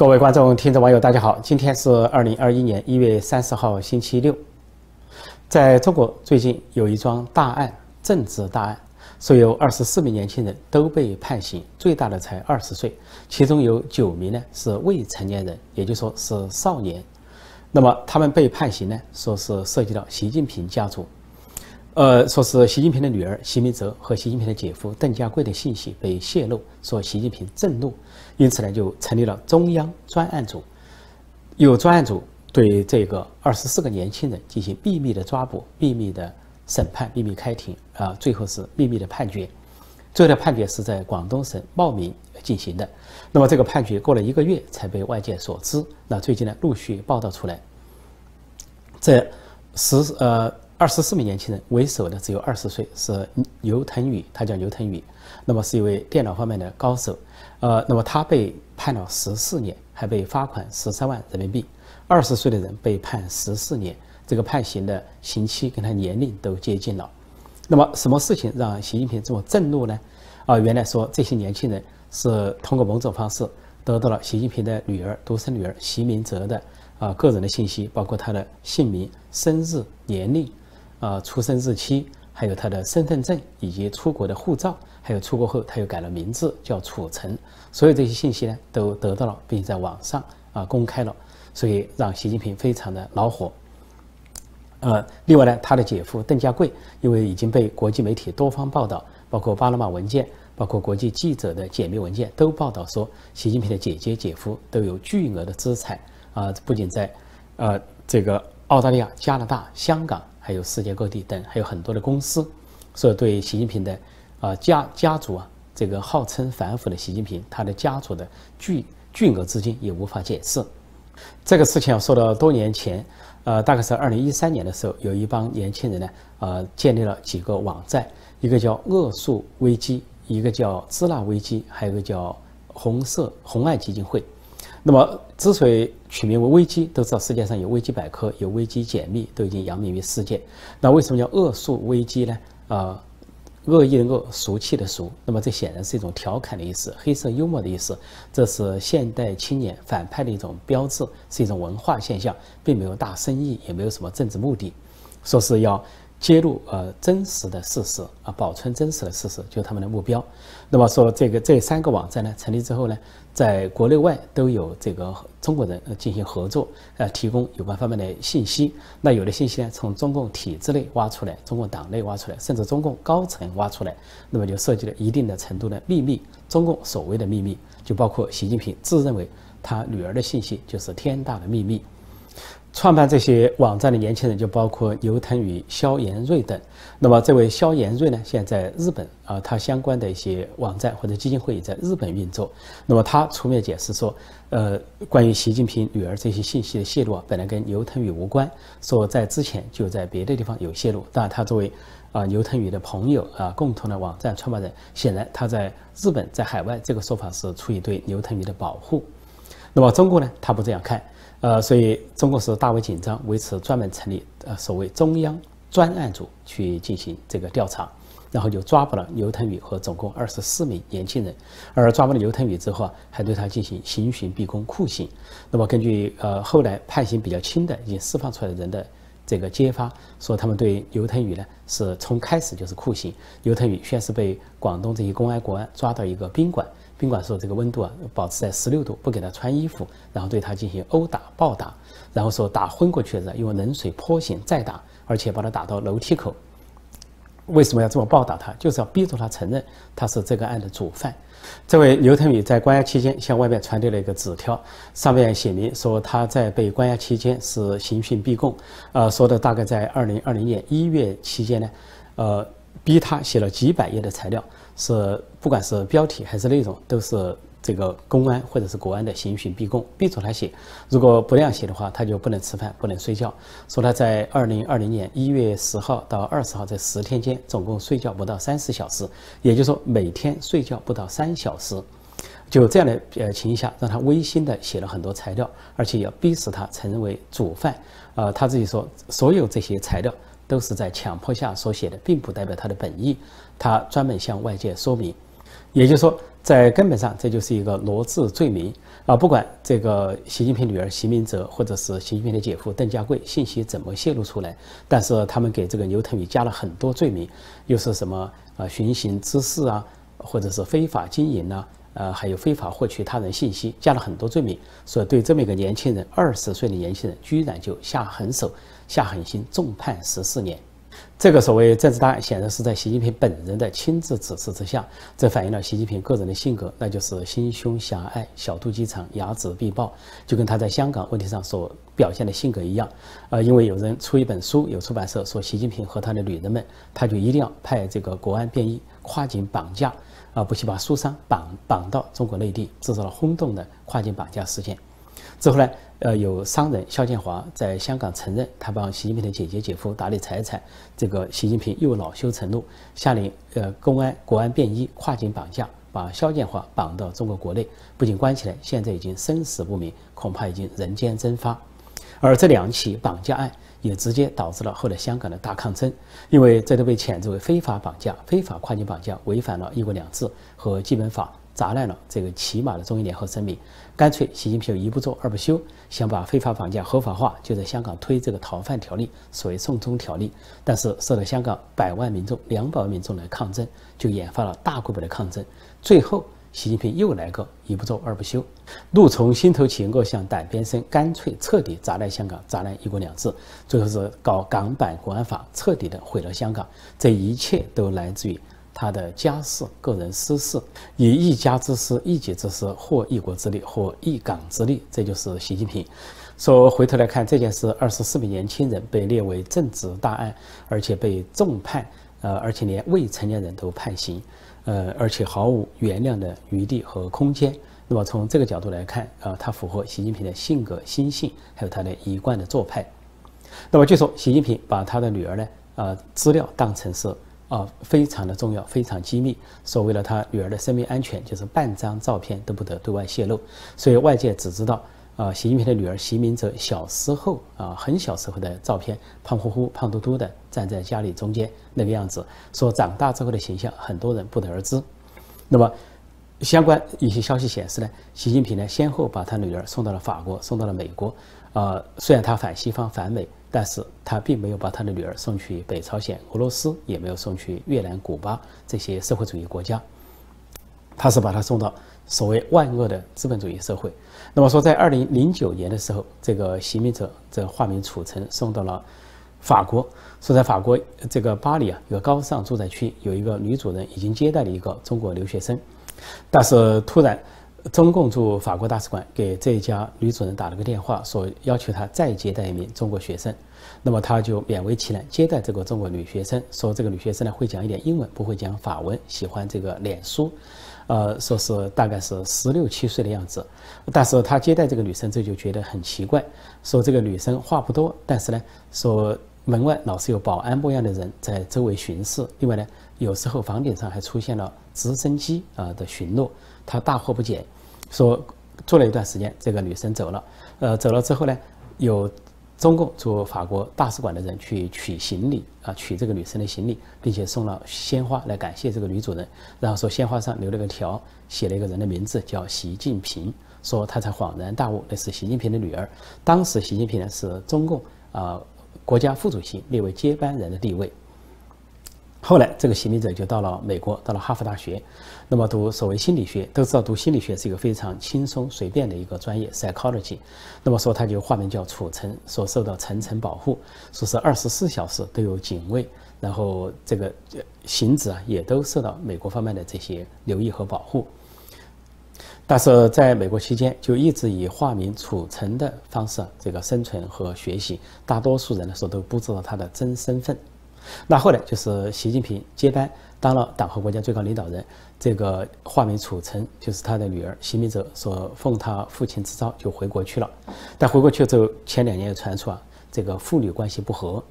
各位观众、听众、网友，大家好！今天是二零二一年一月三十号，星期六。在中国，最近有一桩大案，政治大案，说有二十四名年轻人都被判刑，最大的才二十岁，其中有九名呢是未成年人，也就说是少年。那么他们被判刑呢，说是涉及到习近平家族。呃，说是习近平的女儿习明泽和习近平的姐夫邓家贵的信息被泄露，说习近平震怒，因此呢就成立了中央专案组，有专案组对这个二十四个年轻人进行秘密的抓捕、秘密的审判、秘密开庭啊，最后是秘密的判决。最后的判决是在广东省茂名进行的。那么这个判决过了一个月才被外界所知。那最近呢陆续报道出来，这十呃。二十四名年轻人为首的只有二十岁，是牛腾宇，他叫牛腾宇，那么是一位电脑方面的高手，呃，那么他被判了十四年，还被罚款十三万人民币。二十岁的人被判十四年，这个判刑的刑期跟他年龄都接近了。那么什么事情让习近平这么震怒呢？啊，原来说这些年轻人是通过某种方式得到了习近平的女儿、独生女儿习明泽的啊个人的信息，包括他的姓名、生日、年龄。啊，出生日期，还有他的身份证以及出国的护照，还有出国后他又改了名字叫楚成，所有这些信息呢都得到了，并在网上啊公开了，所以让习近平非常的恼火。呃，另外呢，他的姐夫邓家贵，因为已经被国际媒体多方报道，包括巴拿马文件，包括国际记者的解密文件，都报道说，习近平的姐姐、姐夫都有巨额的资产啊，不仅在呃这个澳大利亚、加拿大、香港。还有世界各地等，还有很多的公司，所以对习近平的啊家家族啊，这个号称反腐的习近平，他的家族的巨巨额资金也无法解释。这个事情要说到多年前，呃，大概是二零一三年的时候，有一帮年轻人呢，呃，建立了几个网站，一个叫恶树危机，一个叫支那危机，还有一个叫红色红爱基金会。那么，之所以取名为危机，都知道世界上有危机百科，有危机解密，都已经扬名于世界。那为什么叫恶俗危机呢？啊，恶意的恶，俗气的俗。那么这显然是一种调侃的意思，黑色幽默的意思。这是现代青年反派的一种标志，是一种文化现象，并没有大生意，也没有什么政治目的。说是要揭露呃真实的事实啊，保存真实的事实，就是他们的目标。那么说这个这三个网站呢，成立之后呢？在国内外都有这个中国人进行合作，呃，提供有关方面的信息。那有的信息呢，从中共体制内挖出来，中共党内挖出来，甚至中共高层挖出来，那么就涉及了一定的程度的秘密。中共所谓的秘密，就包括习近平自认为他女儿的信息就是天大的秘密。创办这些网站的年轻人就包括牛腾宇、肖延瑞等。那么，这位肖延瑞呢，现在在日本啊，他相关的一些网站或者基金会也在日本运作。那么，他出面解释说，呃，关于习近平女儿这些信息的泄露啊，本来跟牛腾宇无关，说在之前就在别的地方有泄露。但，他作为啊牛腾宇的朋友啊，共同的网站创办人，显然他在日本在海外这个说法是出于对牛腾宇的保护。那么，中国呢，他不这样看。呃，所以中国是大为紧张，为此专门成立呃所谓中央专案组去进行这个调查，然后就抓捕了刘腾宇和总共二十四名年轻人，而抓捕了刘腾宇之后啊，还对他进行刑讯逼供酷刑。那么根据呃后来判刑比较轻的已经释放出来的人的这个揭发，说他们对刘腾宇呢是从开始就是酷刑。刘腾宇先是被广东这些公安国安抓到一个宾馆。宾馆说这个温度啊保持在十六度，不给他穿衣服，然后对他进行殴打、暴打，然后说打昏过去的用冷水泼醒再打，而且把他打到楼梯口。为什么要这么暴打他？就是要逼着他承认他是这个案的主犯。这位刘腾宇在关押期间向外面传递了一个纸条，上面写明说他在被关押期间是刑讯逼供，呃，说的大概在二零二零年一月期间呢，呃，逼他写了几百页的材料。是，不管是标题还是内容，都是这个公安或者是国安的刑讯逼供，逼着他写。如果不那样写的话，他就不能吃饭，不能睡觉。说他在二零二零年一月十号到二十号这十天间，总共睡觉不到三十小时，也就是说每天睡觉不到三小时。就这样的呃情况下，让他违心的写了很多材料，而且要逼死他承认为主犯。呃，他自己说，所有这些材料。都是在强迫下所写的，并不代表他的本意。他专门向外界说明，也就是说，在根本上，这就是一个罗织罪名啊！不管这个习近平女儿习明泽，或者是习近平的姐夫邓家贵，信息怎么泄露出来，但是他们给这个牛腾宇加了很多罪名，又是什么啊寻衅滋事啊，或者是非法经营呐，呃，还有非法获取他人信息，加了很多罪名，所以对这么一个年轻人，二十岁的年轻人，居然就下狠手、下狠心，重判十四年。这个所谓政治大案，显然是在习近平本人的亲自指示之下。这反映了习近平个人的性格，那就是心胸狭隘、小肚鸡肠、睚眦必报，就跟他在香港问题上所表现的性格一样。呃，因为有人出一本书，有出版社说习近平和他的女人们，他就一定要派这个国安便衣跨境绑架，啊，不惜把书商绑绑到中国内地，制造了轰动的跨境绑架事件。之后呢？呃，有商人肖建华在香港承认，他帮习近平的姐姐姐夫打理财产。这个习近平又恼羞成怒，下令呃公安国安便衣跨境绑架，把肖建华绑到中国国内，不仅关起来，现在已经生死不明，恐怕已经人间蒸发。而这两起绑架案也直接导致了后来香港的大抗争，因为这都被谴责为非法绑架、非法跨境绑架，违反了一国两制和基本法。砸烂了这个起码的中英联合声明，干脆习近平一不做二不休，想把非法绑架合法化，就在香港推这个逃犯条例，所谓送中条例。但是受到香港百万民众、两百万民众的抗争，就引发了大规模的抗争。最后，习近平又来个一不做二不休，怒从心头起，恶向胆边生，干脆彻底砸烂香港，砸烂一国两制。最后是搞港版国安法，彻底的毁了香港。这一切都来自于。他的家事、个人私事，以一家之私、一己之私，或一国之力，或一港之力，这就是习近平。说回头来看这件事，二十四名年轻人被列为政治大案，而且被重判，呃，而且连未成年人都判刑，呃，而且毫无原谅的余地和空间。那么从这个角度来看，啊，他符合习近平的性格、心性，还有他的一贯的做派。那么据说习近平把他的女儿呢，啊，资料当成是。啊，非常的重要，非常机密。说为了他女儿的生命安全，就是半张照片都不得对外泄露。所以外界只知道，啊，习近平的女儿习明泽小时候啊，很小时候的照片，胖乎乎、胖嘟嘟的站在家里中间那个样子。说长大之后的形象，很多人不得而知。那么，相关一些消息显示呢，习近平呢先后把他女儿送到了法国，送到了美国。啊，虽然他反西方、反美。但是他并没有把他的女儿送去北朝鲜、俄罗斯，也没有送去越南、古巴这些社会主义国家，他是把他送到所谓万恶的资本主义社会。那么说，在二零零九年的时候，这个习明泽这化名楚成送到了法国，说在法国这个巴黎啊，一个高尚住宅区有一个女主人已经接待了一个中国留学生，但是突然。中共驻法国大使馆给这家女主人打了个电话，说要求她再接待一名中国学生。那么她就勉为其难接待这个中国女学生，说这个女学生呢会讲一点英文，不会讲法文，喜欢这个脸书，呃，说是大概是十六七岁的样子。但是她接待这个女生这就觉得很奇怪，说这个女生话不多，但是呢，说门外老是有保安模样的人在周围巡视。另外呢，有时候房顶上还出现了直升机啊的巡逻。他大惑不解，说住了一段时间，这个女生走了。呃，走了之后呢，有中共驻法国大使馆的人去取行李啊，取这个女生的行李，并且送了鲜花来感谢这个女主人。然后说鲜花上留了个条，写了一个人的名字叫习近平。说他才恍然大悟，那是习近平的女儿。当时习近平呢是中共啊国家副主席，列为接班人的地位。后来，这个习明泽就到了美国，到了哈佛大学，那么读所谓心理学。都知道读心理学是一个非常轻松随便的一个专业，psychology。那么说他就化名叫楚成，说受到层层保护，说是二十四小时都有警卫，然后这个行止啊也都受到美国方面的这些留意和保护。但是在美国期间，就一直以化名楚成的方式这个生存和学习，大多数人的时候都不知道他的真身份。那后来就是习近平接班，当了党和国家最高领导人。这个化名楚成，就是他的女儿习明泽，所奉他父亲之召就回国去了。但回国去了之后，前两年又传出啊，这个父女关系不和，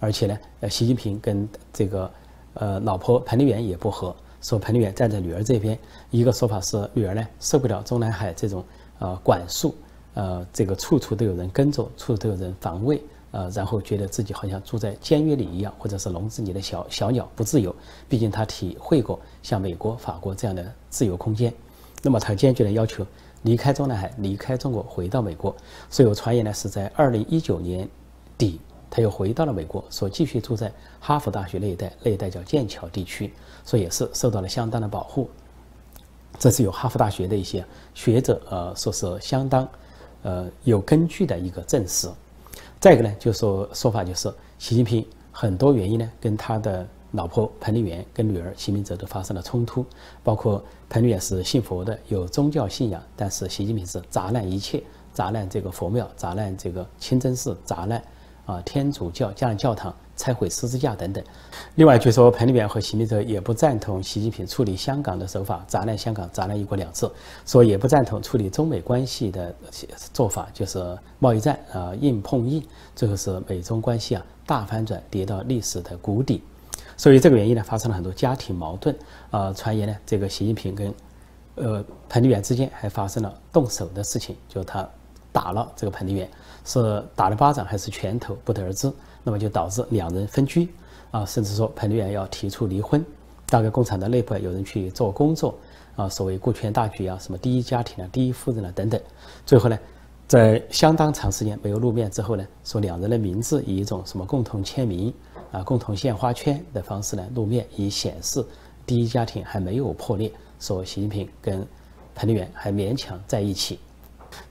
而且呢，呃，习近平跟这个呃老婆彭丽媛也不和，说彭丽媛站在女儿这边。一个说法是女儿呢受不了中南海这种呃管束，呃，这个处处都有人跟着，处处都有人防卫。呃，然后觉得自己好像住在监狱里一样，或者是笼子里的小小鸟不自由。毕竟他体会过像美国、法国这样的自由空间，那么他坚决的要求离开中南海，离开中国，回到美国。所以有传言呢，是在二零一九年底，他又回到了美国，说继续住在哈佛大学那一带，那一带叫剑桥地区，所以也是受到了相当的保护。这是有哈佛大学的一些学者呃说是相当呃有根据的一个证实。再一个呢，就说说法就是习近平很多原因呢，跟他的老婆彭丽媛跟女儿习明泽都发生了冲突。包括彭丽媛是信佛的，有宗教信仰，但是习近平是砸烂一切，砸烂这个佛庙，砸烂这个清真寺，砸烂啊天主教加上教堂。拆毁十字架等等。另外，据说彭丽媛和习近平也不赞同习近平处理香港的手法，砸烂香港，砸烂一国两制，说也不赞同处理中美关系的做法，就是贸易战啊，硬碰硬，最后是美中关系啊大反转，跌到历史的谷底。所以这个原因呢，发生了很多家庭矛盾啊。传言呢，这个习近平跟呃彭丽媛之间还发生了动手的事情，就他打了这个彭丽媛，是打了巴掌还是拳头，不得而知。那么就导致两人分居，啊，甚至说彭丽媛要提出离婚。大概共产党内部有人去做工作，啊，所谓顾全大局啊，什么第一家庭啊，第一夫人啊等等。最后呢，在相当长时间没有露面之后呢，说两人的名字以一种什么共同签名啊、共同献花圈的方式呢露面，以显示第一家庭还没有破裂，说习近平跟彭丽媛还勉强在一起。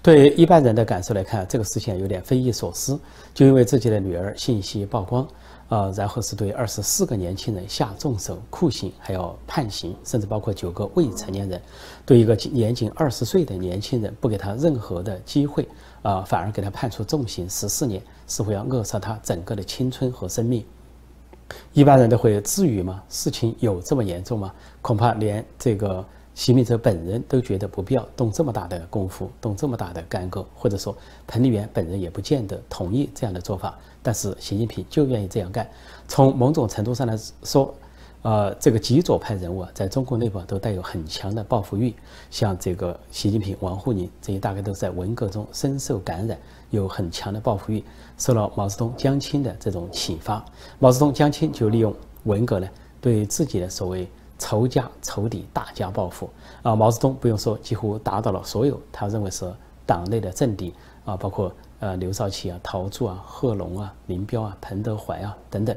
对一般人的感受来看，这个事情有点匪夷所思。就因为自己的女儿信息曝光，啊，然后是对二十四个年轻人下重手、酷刑，还要判刑，甚至包括九个未成年人，对一个年仅二十岁的年轻人不给他任何的机会，啊，反而给他判处重刑十四年，似乎要扼杀他整个的青春和生命。一般人都会质疑吗？事情有这么严重吗？恐怕连这个。习近平本人都觉得不必要动这么大的功夫，动这么大的干戈，或者说彭丽媛本人也不见得同意这样的做法。但是习近平就愿意这样干。从某种程度上来说，呃，这个极左派人物啊，在中国内部都带有很强的报复欲。像这个习近平、王沪宁这些，大概都在文革中深受感染，有很强的报复欲，受了毛泽东、江青的这种启发。毛泽东、江青就利用文革呢，对自己的所谓。仇家仇敌，大加报复啊！毛泽东不用说，几乎打倒了所有他认为是党内的政敌啊，包括呃刘少奇啊、陶铸啊、贺龙啊、林彪啊、彭德怀啊等等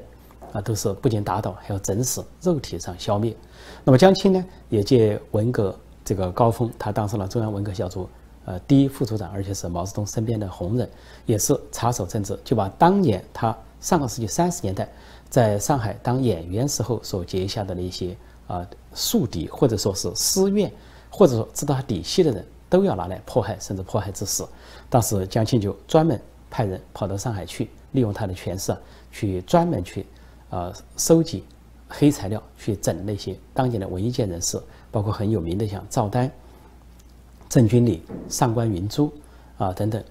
啊，都是不仅打倒，还要整死，肉体上消灭。那么江青呢，也借文革这个高峰，他当上了中央文革小组呃第一副组长，而且是毛泽东身边的红人，也是插手政治，就把当年他上个世纪三十年代在上海当演员时候所结下的那些。啊，宿敌或者说是私怨，或者说知道他底细的人，都要拿来迫害，甚至迫害致死。当时江青就专门派人跑到上海去，利用他的权势，去专门去啊收集黑材料，去整那些当年的文艺界人士，包括很有名的像赵丹、郑君里、上官云珠啊等等，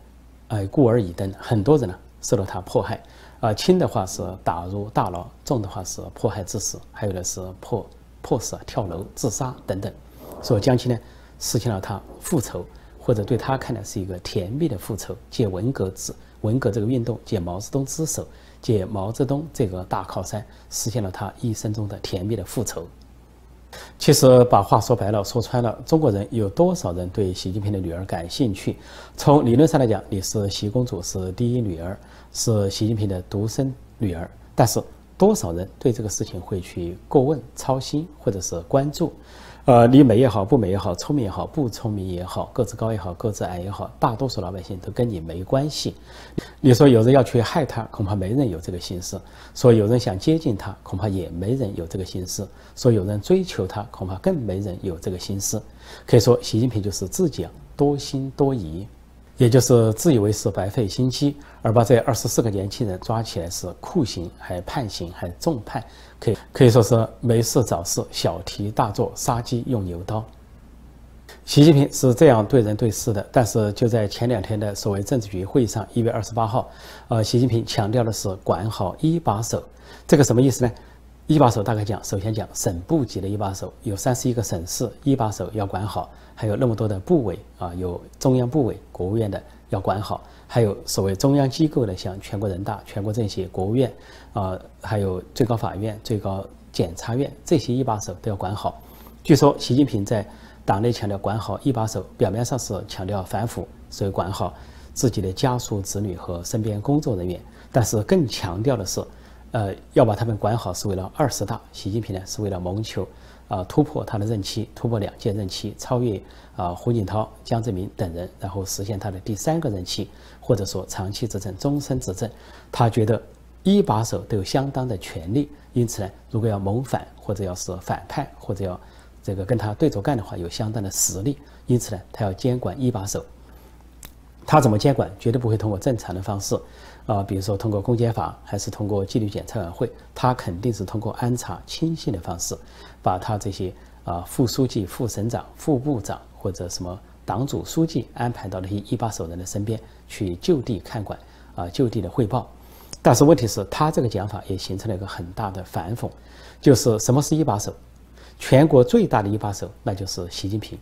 哎，顾而已等很多人呢，受到他迫害。啊，轻的话是打入大牢，重的话是迫害致死，还有的是迫。迫使啊跳楼自杀等等，所以江青呢实现了他复仇，或者对他看来是一个甜蜜的复仇，借文革之文革这个运动，借毛泽东之手，借毛泽东这个大靠山，实现了他一生中的甜蜜的复仇。其实把话说白了，说穿了，中国人有多少人对习近平的女儿感兴趣？从理论上来讲，你是习公主是第一女儿，是习近平的独生女儿，但是。多少人对这个事情会去过问、操心或者是关注？呃，你美也好，不美也好，聪明也好，不聪明也好，个子高也好，个子矮也好，大多数老百姓都跟你没关系。你说有人要去害他，恐怕没人有这个心思；说有人想接近他，恐怕也没人有这个心思；说有人追求他，恐怕更没人有这个心思。可以说，习近平就是自己啊多心多疑。也就是自以为是白费心机，而把这二十四个年轻人抓起来是酷刑，还判刑，还重判，可以可以说是没事找事，小题大做，杀鸡用牛刀。习近平是这样对人对事的，但是就在前两天的所谓政治局会议上，一月二十八号，呃，习近平强调的是管好一把手，这个什么意思呢？一把手大概讲，首先讲省部级的一把手，有三十一个省市一把手要管好，还有那么多的部委啊，有中央部委、国务院的要管好，还有所谓中央机构的，像全国人大、全国政协、国务院，啊，还有最高法院、最高检察院这些一把手都要管好。据说习近平在党内强调管好一把手，表面上是强调反腐，所以管好自己的家属、子女和身边工作人员，但是更强调的是，呃，要把他们管好是为了二十大。习近平呢是为了谋求。啊，突破他的任期，突破两届任期，超越啊胡锦涛、江泽民等人，然后实现他的第三个任期，或者说长期执政、终身执政。他觉得一把手都有相当的权利，因此呢，如果要谋反或者要是反派或者要这个跟他对着干的话，有相当的实力。因此呢，他要监管一把手。他怎么监管？绝对不会通过正常的方式。啊，比如说通过公检法，还是通过纪律检查委员会，他肯定是通过安插亲信的方式，把他这些啊副书记、副省长、副部长或者什么党组书记安排到那些一把手人的身边去就地看管啊，就地的汇报。但是问题是，他这个讲法也形成了一个很大的反讽，就是什么是一把手？全国最大的一把手那就是习近平，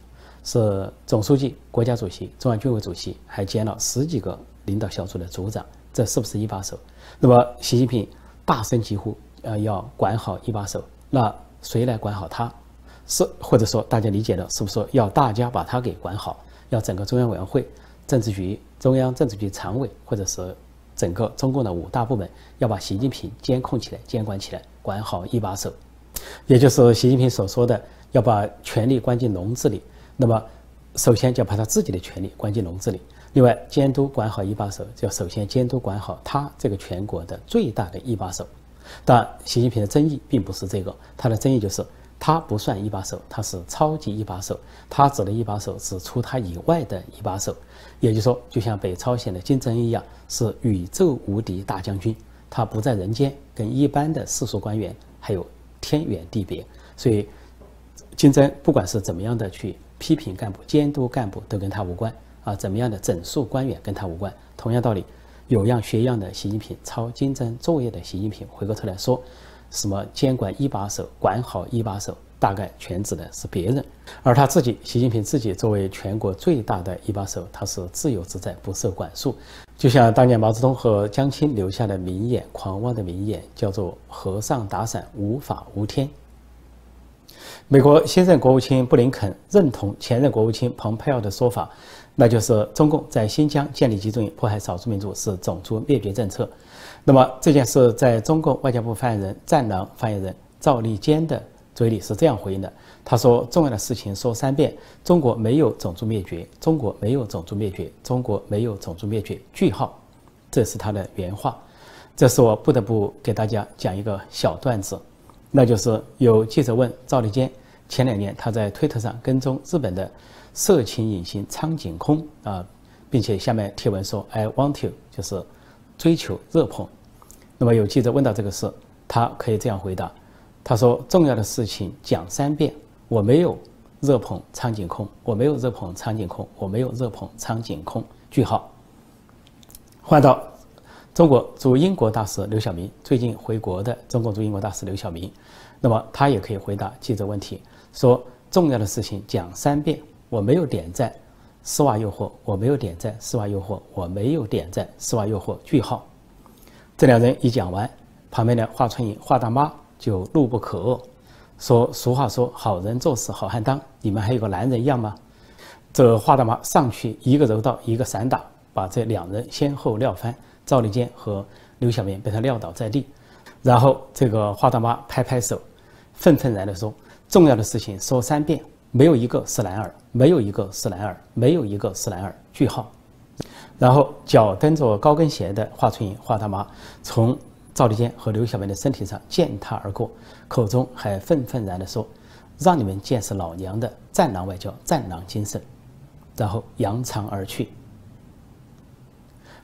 是总书记、国家主席、中央军委主席，还兼了十几个领导小组的组长。这是不是一把手？那么习近平大声疾呼，呃，要管好一把手。那谁来管好他？是或者说大家理解的，是不是说要大家把他给管好？要整个中央委员会、政治局、中央政治局常委，或者是整个中共的五大部门，要把习近平监控起来、监管起来，管好一把手。也就是习近平所说的，要把权力关进笼子里。那么，首先就要把他自己的权力关进笼子里。另外，监督管好一把手，就要首先监督管好他这个全国的最大的一把手。但习近平的争议并不是这个，他的争议就是他不算一把手，他是超级一把手。他指的一把手是除他以外的一把手，也就是说，就像北朝鲜的金正恩一样，是宇宙无敌大将军。他不在人间，跟一般的世俗官员还有天远地别。所以，金正恩不管是怎么样的去批评干部、监督干部，都跟他无关。啊，怎么样的整肃官员跟他无关。同样道理，有样学样的习近平抄金正作业的习近平，回过头来说，什么监管一把手，管好一把手，大概全指的是别人。而他自己，习近平自己作为全国最大的一把手，他是自由自在，不受管束。就像当年毛泽东和江青留下的名言，狂妄的名言，叫做“和尚打伞，无法无天”。美国新任国务卿布林肯认同前任国务卿蓬佩奥的说法。那就是中共在新疆建立集中营、迫害少数民族是种族灭绝政策。那么这件事在中共外交部发言人、战狼发言人赵立坚的嘴里是这样回应的：他说，重要的事情说三遍，中国没有种族灭绝，中国没有种族灭绝，中国没有种族灭绝。句号，这是他的原话。这是我不得不给大家讲一个小段子，那就是有记者问赵立坚，前两年他在推特上跟踪日本的。色情影星苍井空啊，并且下面贴文说 “I want you”，就是追求热捧。那么有记者问到这个事，他可以这样回答：“他说重要的事情讲三遍，我没有热捧苍井空，我没有热捧苍井空，我没有热捧苍井空。”句号。换到中国驻英国大使刘晓明，最近回国的中国驻英国大使刘晓明，那么他也可以回答记者问题，说重要的事情讲三遍。我没有点赞，丝袜诱惑。我没有点赞，丝袜诱惑。我没有点赞，丝袜诱惑。句号。这两人一讲完，旁边的华春莹华大妈就怒不可遏，说：“俗话说，好人做事好汉当，你们还有个男人样吗？”这华大妈上去一个柔道，一个散打，把这两人先后撂翻。赵立坚和刘晓明被他撂倒在地，然后这个华大妈拍拍手，愤愤然地说：“重要的事情说三遍。”没有一个是男儿，没有一个是男儿，没有一个是男儿。句号。然后脚蹬着高跟鞋的华春莹、华大妈从赵立坚和刘晓明的身体上践踏而过，口中还愤愤然地说：“让你们见识老娘的战狼外交、战狼精神。”然后扬长而去。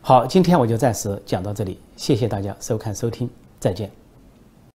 好，今天我就暂时讲到这里，谢谢大家收看收听，再见。